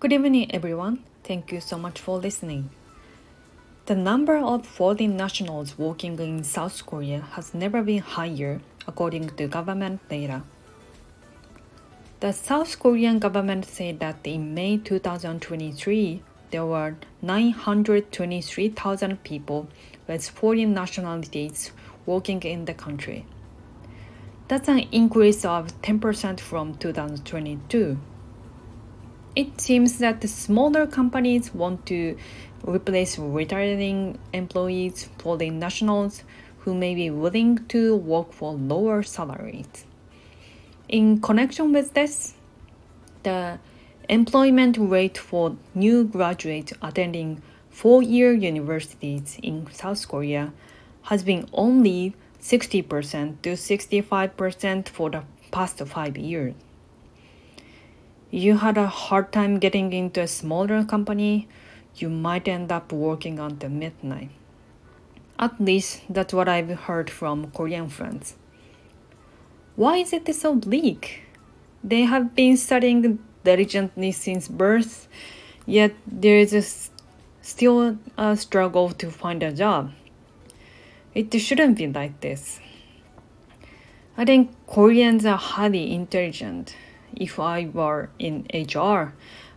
Good evening, everyone. Thank you so much for listening. The number of foreign nationals working in South Korea has never been higher, according to government data. The South Korean government said that in May 2023, there were 923,000 people with foreign nationalities working in the country. That's an increase of 10% from 2022. It seems that the smaller companies want to replace retiring employees for the nationals who may be willing to work for lower salaries. In connection with this, the employment rate for new graduates attending four year universities in South Korea has been only 60% to 65% for the past five years you had a hard time getting into a smaller company, you might end up working until midnight. At least that's what I've heard from Korean friends. Why is it so bleak? They have been studying diligently since birth, yet there is a, still a struggle to find a job. It shouldn't be like this. I think Koreans are highly intelligent if I were in HR,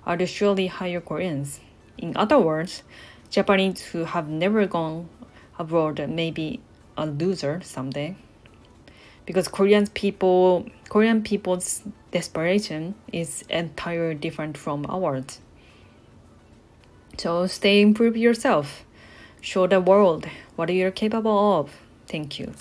I'd surely hire Koreans. In other words, Japanese who have never gone abroad may be a loser someday. Because Korean people Korean people's desperation is entirely different from ours. So stay improve yourself. Show the world what you're capable of. Thank you.